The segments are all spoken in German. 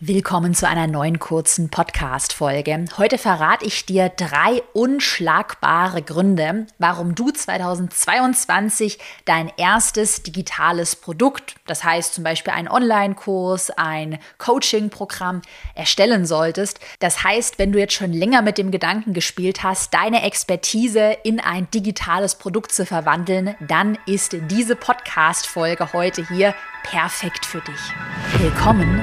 Willkommen zu einer neuen kurzen Podcast-Folge. Heute verrate ich dir drei unschlagbare Gründe, warum du 2022 dein erstes digitales Produkt, das heißt zum Beispiel einen Online-Kurs, ein Coaching-Programm, erstellen solltest. Das heißt, wenn du jetzt schon länger mit dem Gedanken gespielt hast, deine Expertise in ein digitales Produkt zu verwandeln, dann ist diese Podcast-Folge heute hier perfekt für dich. Willkommen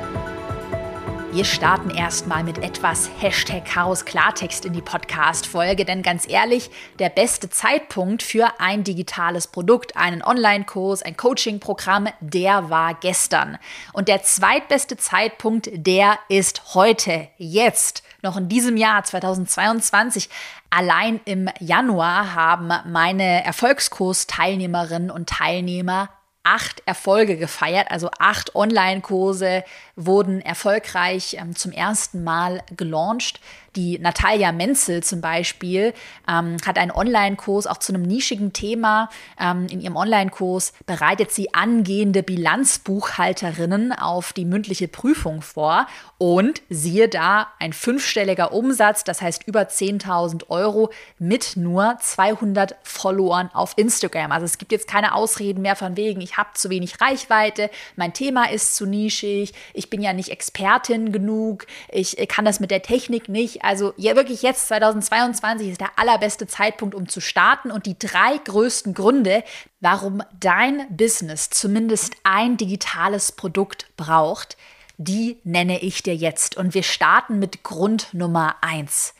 Wir starten erstmal mit etwas Hashtag Chaos Klartext in die Podcast-Folge, denn ganz ehrlich, der beste Zeitpunkt für ein digitales Produkt, einen Online-Kurs, ein Coaching-Programm, der war gestern. Und der zweitbeste Zeitpunkt, der ist heute, jetzt, noch in diesem Jahr 2022. Allein im Januar haben meine Erfolgskurs-Teilnehmerinnen und Teilnehmer acht Erfolge gefeiert, also acht Online-Kurse wurden erfolgreich ähm, zum ersten Mal gelauncht. Die Natalia Menzel zum Beispiel ähm, hat einen Online-Kurs auch zu einem nischigen Thema. Ähm, in ihrem Online-Kurs bereitet sie angehende Bilanzbuchhalterinnen auf die mündliche Prüfung vor. Und siehe da, ein fünfstelliger Umsatz, das heißt über 10.000 Euro mit nur 200 Followern auf Instagram. Also es gibt jetzt keine Ausreden mehr von wegen, ich habe zu wenig Reichweite, mein Thema ist zu nischig, ich bin ja nicht Expertin genug, ich kann das mit der Technik nicht. Also ja, wirklich jetzt 2022 ist der allerbeste Zeitpunkt, um zu starten. Und die drei größten Gründe, warum dein Business zumindest ein digitales Produkt braucht, die nenne ich dir jetzt. Und wir starten mit Grund Nummer eins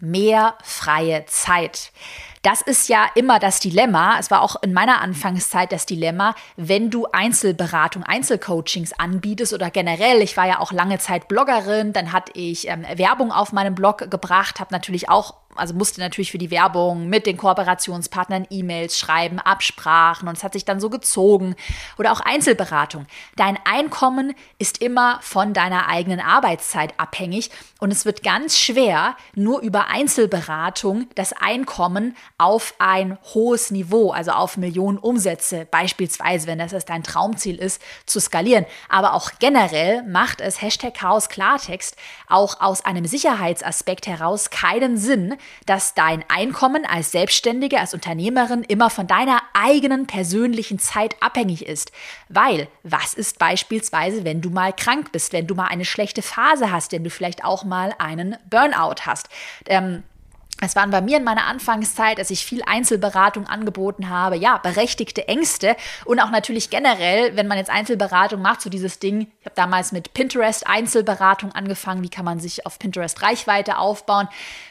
mehr freie Zeit. Das ist ja immer das Dilemma. Es war auch in meiner Anfangszeit das Dilemma, wenn du Einzelberatung, Einzelcoachings anbietest oder generell. Ich war ja auch lange Zeit Bloggerin, dann hatte ich ähm, Werbung auf meinem Blog gebracht, habe natürlich auch also musste natürlich für die Werbung mit den Kooperationspartnern E-Mails schreiben, Absprachen und es hat sich dann so gezogen. Oder auch Einzelberatung. Dein Einkommen ist immer von deiner eigenen Arbeitszeit abhängig und es wird ganz schwer, nur über Einzelberatung das Einkommen auf ein hohes Niveau, also auf Millionen Umsätze, beispielsweise, wenn das dein Traumziel ist, zu skalieren. Aber auch generell macht es Hashtag Chaos Klartext auch aus einem Sicherheitsaspekt heraus keinen Sinn, dass dein Einkommen als Selbstständige, als Unternehmerin immer von deiner eigenen persönlichen Zeit abhängig ist. Weil, was ist beispielsweise, wenn du mal krank bist, wenn du mal eine schlechte Phase hast, wenn du vielleicht auch mal einen Burnout hast? Ähm, es waren bei mir in meiner Anfangszeit, als ich viel Einzelberatung angeboten habe, ja, berechtigte Ängste und auch natürlich generell, wenn man jetzt Einzelberatung macht, so dieses Ding, ich habe damals mit Pinterest Einzelberatung angefangen, wie kann man sich auf Pinterest Reichweite aufbauen.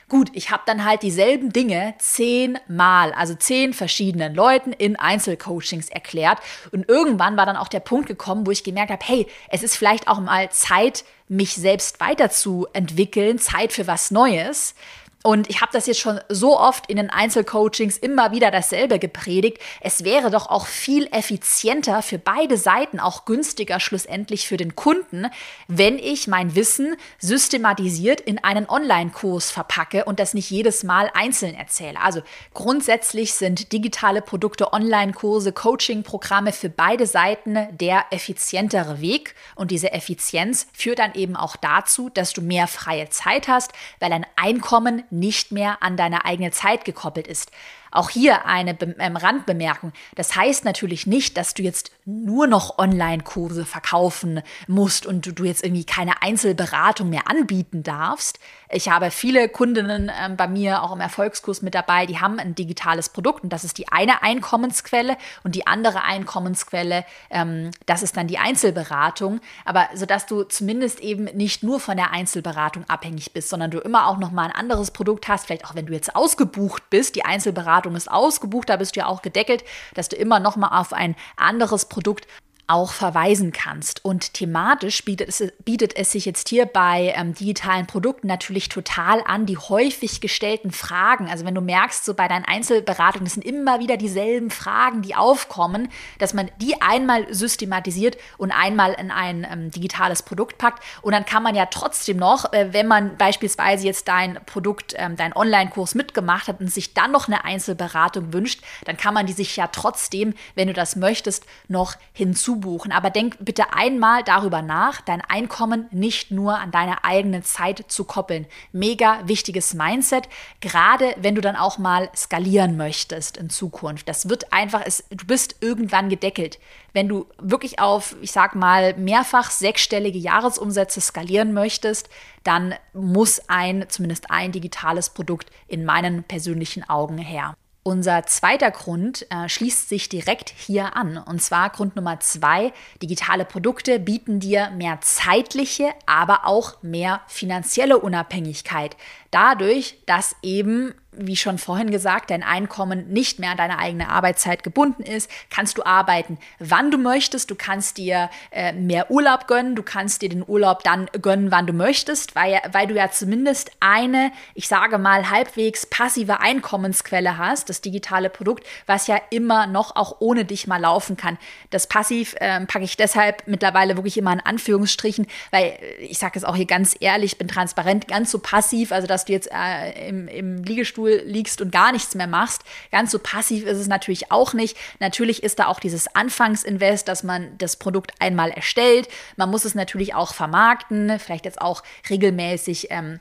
Gut, ich habe dann halt dieselben Dinge zehnmal, also zehn verschiedenen Leuten in Einzelcoachings erklärt und irgendwann war dann auch der Punkt gekommen, wo ich gemerkt habe, hey, es ist vielleicht auch mal Zeit, mich selbst weiterzuentwickeln, Zeit für was Neues. Und ich habe das jetzt schon so oft in den Einzelcoachings immer wieder dasselbe gepredigt. Es wäre doch auch viel effizienter für beide Seiten, auch günstiger schlussendlich für den Kunden, wenn ich mein Wissen systematisiert in einen Online-Kurs verpacke und das nicht jedes Mal einzeln erzähle. Also grundsätzlich sind digitale Produkte, Online-Kurse, Coaching-Programme für beide Seiten der effizientere Weg. Und diese Effizienz führt dann eben auch dazu, dass du mehr freie Zeit hast, weil ein Einkommen nicht mehr an deine eigene Zeit gekoppelt ist. Auch hier eine ähm, Randbemerkung. Das heißt natürlich nicht, dass du jetzt nur noch Online-Kurse verkaufen musst und du, jetzt irgendwie keine Einzelberatung mehr anbieten darfst. Ich habe viele Kundinnen äh, bei mir auch im Erfolgskurs mit dabei, die haben ein digitales Produkt und das ist die eine Einkommensquelle und die andere Einkommensquelle, ähm, das ist dann die Einzelberatung. Aber sodass du zumindest eben nicht nur von der Einzelberatung abhängig bist, sondern du immer auch noch mal ein anderes Produkt hast, vielleicht auch wenn du jetzt ausgebucht bist, die Einzelberatung ist ausgebucht, da bist du ja auch gedeckelt, dass du immer noch mal auf ein anderes Produkt auch verweisen kannst. Und thematisch bietet es, bietet es sich jetzt hier bei ähm, digitalen Produkten natürlich total an, die häufig gestellten Fragen. Also wenn du merkst, so bei deinen Einzelberatungen, es sind immer wieder dieselben Fragen, die aufkommen, dass man die einmal systematisiert und einmal in ein ähm, digitales Produkt packt. Und dann kann man ja trotzdem noch, äh, wenn man beispielsweise jetzt dein Produkt, ähm, dein Online-Kurs mitgemacht hat und sich dann noch eine Einzelberatung wünscht, dann kann man die sich ja trotzdem, wenn du das möchtest, noch hinzu buchen. Aber denk bitte einmal darüber nach, dein Einkommen nicht nur an deine eigene Zeit zu koppeln. Mega wichtiges Mindset, gerade wenn du dann auch mal skalieren möchtest in Zukunft. Das wird einfach, es, du bist irgendwann gedeckelt. Wenn du wirklich auf, ich sag mal, mehrfach sechsstellige Jahresumsätze skalieren möchtest, dann muss ein, zumindest ein digitales Produkt in meinen persönlichen Augen her. Unser zweiter Grund äh, schließt sich direkt hier an. Und zwar Grund Nummer zwei, digitale Produkte bieten dir mehr zeitliche, aber auch mehr finanzielle Unabhängigkeit. Dadurch, dass eben wie schon vorhin gesagt, dein Einkommen nicht mehr an deine eigene Arbeitszeit gebunden ist, kannst du arbeiten, wann du möchtest. Du kannst dir äh, mehr Urlaub gönnen. Du kannst dir den Urlaub dann gönnen, wann du möchtest, weil, weil du ja zumindest eine, ich sage mal, halbwegs passive Einkommensquelle hast, das digitale Produkt, was ja immer noch auch ohne dich mal laufen kann. Das Passiv äh, packe ich deshalb mittlerweile wirklich immer in Anführungsstrichen, weil äh, ich sage es auch hier ganz ehrlich, bin transparent, ganz so passiv, also dass du jetzt äh, im, im Liegestuhl Stuhl liegst und gar nichts mehr machst. Ganz so passiv ist es natürlich auch nicht. Natürlich ist da auch dieses Anfangsinvest, dass man das Produkt einmal erstellt. Man muss es natürlich auch vermarkten, vielleicht jetzt auch regelmäßig ähm,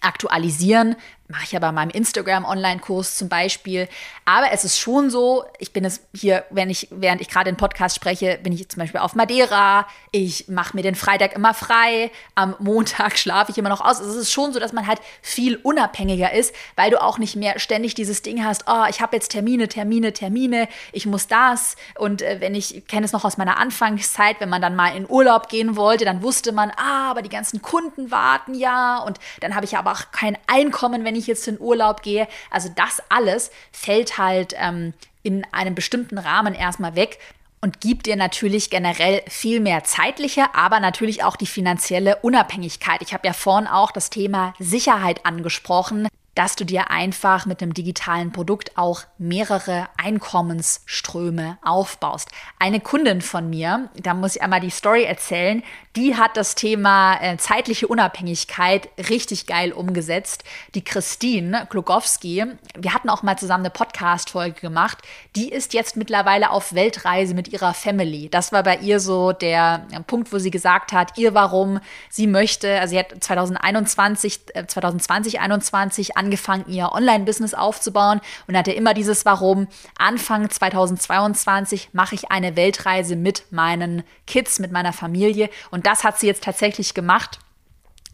aktualisieren, mache ich ja bei meinem Instagram-Online-Kurs zum Beispiel. Aber es ist schon so, ich bin es hier, wenn ich, während ich gerade den Podcast spreche, bin ich zum Beispiel auf Madeira. Ich mache mir den Freitag immer frei. Am Montag schlafe ich immer noch aus. Also es ist schon so, dass man halt viel unabhängiger ist, weil du auch nicht mehr ständig dieses Ding hast, oh, ich habe jetzt Termine, Termine, Termine, ich muss das. Und äh, wenn ich kenne es noch aus meiner Anfangszeit, wenn man dann mal in Urlaub gehen wollte, dann wusste man, ah, aber die ganzen Kunden warten ja. Und dann habe ich aber auch kein Einkommen, wenn ich ich jetzt in Urlaub gehe. Also das alles fällt halt ähm, in einem bestimmten Rahmen erstmal weg und gibt dir natürlich generell viel mehr zeitliche, aber natürlich auch die finanzielle Unabhängigkeit. Ich habe ja vorhin auch das Thema Sicherheit angesprochen dass du dir einfach mit einem digitalen Produkt auch mehrere Einkommensströme aufbaust. Eine Kundin von mir, da muss ich einmal die Story erzählen, die hat das Thema äh, zeitliche Unabhängigkeit richtig geil umgesetzt. Die Christine Klugowski, wir hatten auch mal zusammen eine Podcast-Folge gemacht, die ist jetzt mittlerweile auf Weltreise mit ihrer Family. Das war bei ihr so der Punkt, wo sie gesagt hat, ihr warum sie möchte, also sie hat 2021, äh, 2020, 2021 angefangen, ihr Online-Business aufzubauen und hatte immer dieses Warum. Anfang 2022 mache ich eine Weltreise mit meinen Kids, mit meiner Familie und das hat sie jetzt tatsächlich gemacht.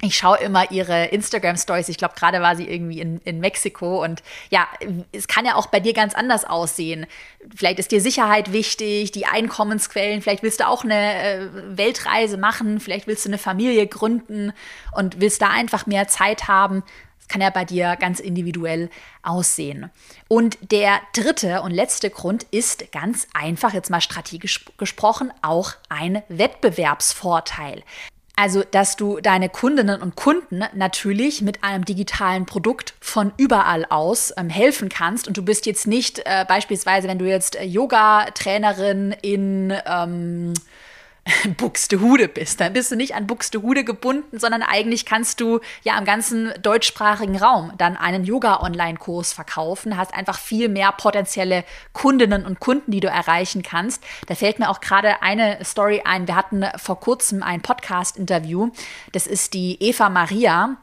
Ich schaue immer ihre Instagram-Stories. Ich glaube, gerade war sie irgendwie in, in Mexiko. Und ja, es kann ja auch bei dir ganz anders aussehen. Vielleicht ist dir Sicherheit wichtig, die Einkommensquellen. Vielleicht willst du auch eine äh, Weltreise machen. Vielleicht willst du eine Familie gründen und willst da einfach mehr Zeit haben. Das kann ja bei dir ganz individuell aussehen. Und der dritte und letzte Grund ist ganz einfach, jetzt mal strategisch gesprochen, auch ein Wettbewerbsvorteil. Also, dass du deine Kundinnen und Kunden natürlich mit einem digitalen Produkt von überall aus ähm, helfen kannst. Und du bist jetzt nicht äh, beispielsweise, wenn du jetzt äh, Yoga-Trainerin in ähm, Buxtehude bist. Dann bist du nicht an Buxtehude gebunden, sondern eigentlich kannst du ja am ganzen deutschsprachigen Raum dann einen Yoga-Online-Kurs verkaufen, hast einfach viel mehr potenzielle Kundinnen und Kunden, die du erreichen kannst. Da fällt mir auch gerade eine Story ein. Wir hatten vor kurzem ein Podcast-Interview. Das ist die Eva Maria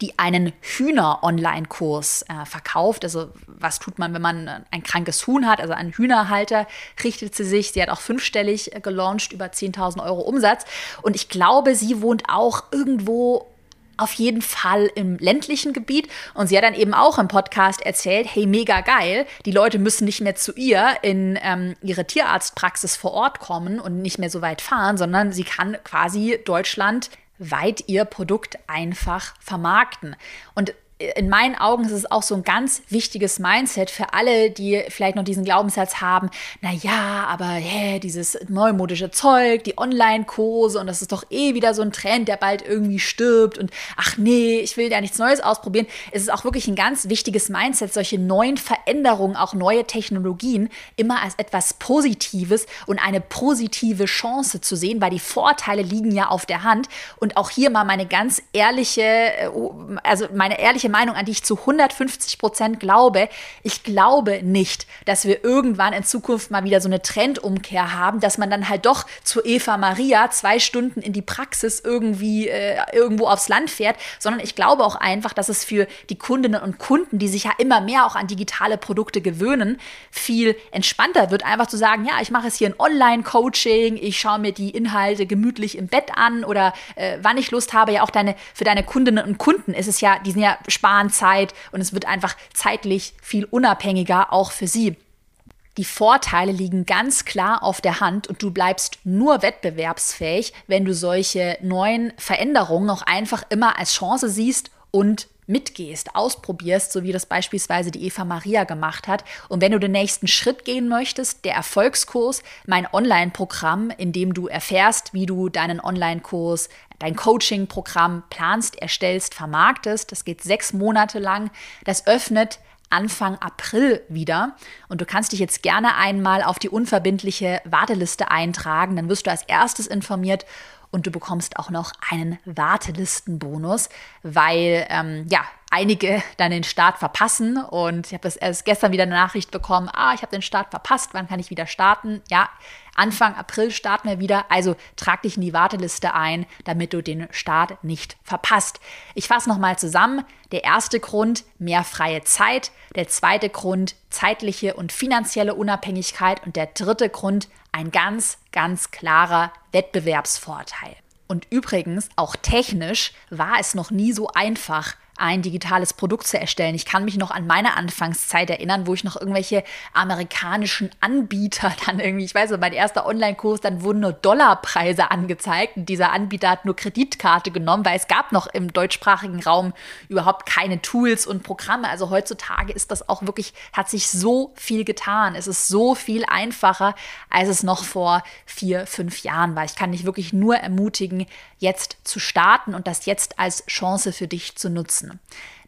die einen Hühner-Online-Kurs äh, verkauft. Also was tut man, wenn man ein krankes Huhn hat? Also ein Hühnerhalter richtet sie sich. Sie hat auch fünfstellig äh, gelauncht, über 10.000 Euro Umsatz. Und ich glaube, sie wohnt auch irgendwo auf jeden Fall im ländlichen Gebiet. Und sie hat dann eben auch im Podcast erzählt, hey, mega geil, die Leute müssen nicht mehr zu ihr in ähm, ihre Tierarztpraxis vor Ort kommen und nicht mehr so weit fahren, sondern sie kann quasi Deutschland weit ihr Produkt einfach vermarkten. Und in meinen Augen ist es auch so ein ganz wichtiges Mindset für alle, die vielleicht noch diesen Glaubenssatz haben, na ja, aber hä, dieses neumodische Zeug, die Online-Kurse und das ist doch eh wieder so ein Trend, der bald irgendwie stirbt und ach nee, ich will ja nichts Neues ausprobieren. Es ist auch wirklich ein ganz wichtiges Mindset, solche neuen Veränderungen, auch neue Technologien immer als etwas Positives und eine positive Chance zu sehen, weil die Vorteile liegen ja auf der Hand. Und auch hier mal meine ganz ehrliche, äh, also meine ehrliche Meinung, an die ich zu 150 Prozent glaube. Ich glaube nicht, dass wir irgendwann in Zukunft mal wieder so eine Trendumkehr haben, dass man dann halt doch zu Eva Maria zwei Stunden in die Praxis irgendwie äh, irgendwo aufs Land fährt, sondern ich glaube auch einfach, dass es für die Kundinnen und Kunden, die sich ja immer mehr auch an digitale Produkte gewöhnen, viel entspannter wird, einfach zu sagen, ja, ich mache jetzt hier ein Online-Coaching, ich schaue mir die Inhalte gemütlich im Bett an oder äh, wann ich Lust habe, ja auch deine, für deine Kundinnen und Kunden ist es ja, die sind ja sparen Zeit und es wird einfach zeitlich viel unabhängiger auch für sie. Die Vorteile liegen ganz klar auf der Hand und du bleibst nur wettbewerbsfähig, wenn du solche neuen Veränderungen auch einfach immer als Chance siehst und mitgehst, ausprobierst, so wie das beispielsweise die Eva Maria gemacht hat. Und wenn du den nächsten Schritt gehen möchtest, der Erfolgskurs, mein Online-Programm, in dem du erfährst, wie du deinen Online-Kurs, dein Coaching-Programm planst, erstellst, vermarktest, das geht sechs Monate lang, das öffnet Anfang April wieder. Und du kannst dich jetzt gerne einmal auf die unverbindliche Warteliste eintragen. Dann wirst du als erstes informiert und du bekommst auch noch einen Wartelistenbonus, weil ähm, ja einige dann den Start verpassen und ich habe erst gestern wieder eine Nachricht bekommen, ah, ich habe den Start verpasst, wann kann ich wieder starten? Ja, Anfang April starten wir wieder, also trag dich in die Warteliste ein, damit du den Start nicht verpasst. Ich fasse nochmal zusammen. Der erste Grund, mehr freie Zeit. Der zweite Grund, zeitliche und finanzielle Unabhängigkeit. Und der dritte Grund, ein ganz, ganz klarer Wettbewerbsvorteil. Und übrigens, auch technisch war es noch nie so einfach, ein digitales Produkt zu erstellen. Ich kann mich noch an meine Anfangszeit erinnern, wo ich noch irgendwelche amerikanischen Anbieter dann irgendwie, ich weiß nicht, mein erster Online-Kurs, dann wurden nur Dollarpreise angezeigt und dieser Anbieter hat nur Kreditkarte genommen, weil es gab noch im deutschsprachigen Raum überhaupt keine Tools und Programme. Also heutzutage ist das auch wirklich, hat sich so viel getan. Es ist so viel einfacher, als es noch vor vier, fünf Jahren war. Ich kann dich wirklich nur ermutigen, jetzt zu starten und das jetzt als Chance für dich zu nutzen.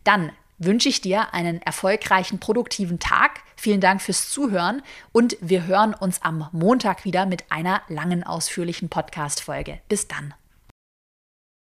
Dann wünsche ich dir einen erfolgreichen, produktiven Tag. Vielen Dank fürs Zuhören und wir hören uns am Montag wieder mit einer langen, ausführlichen Podcast-Folge. Bis dann.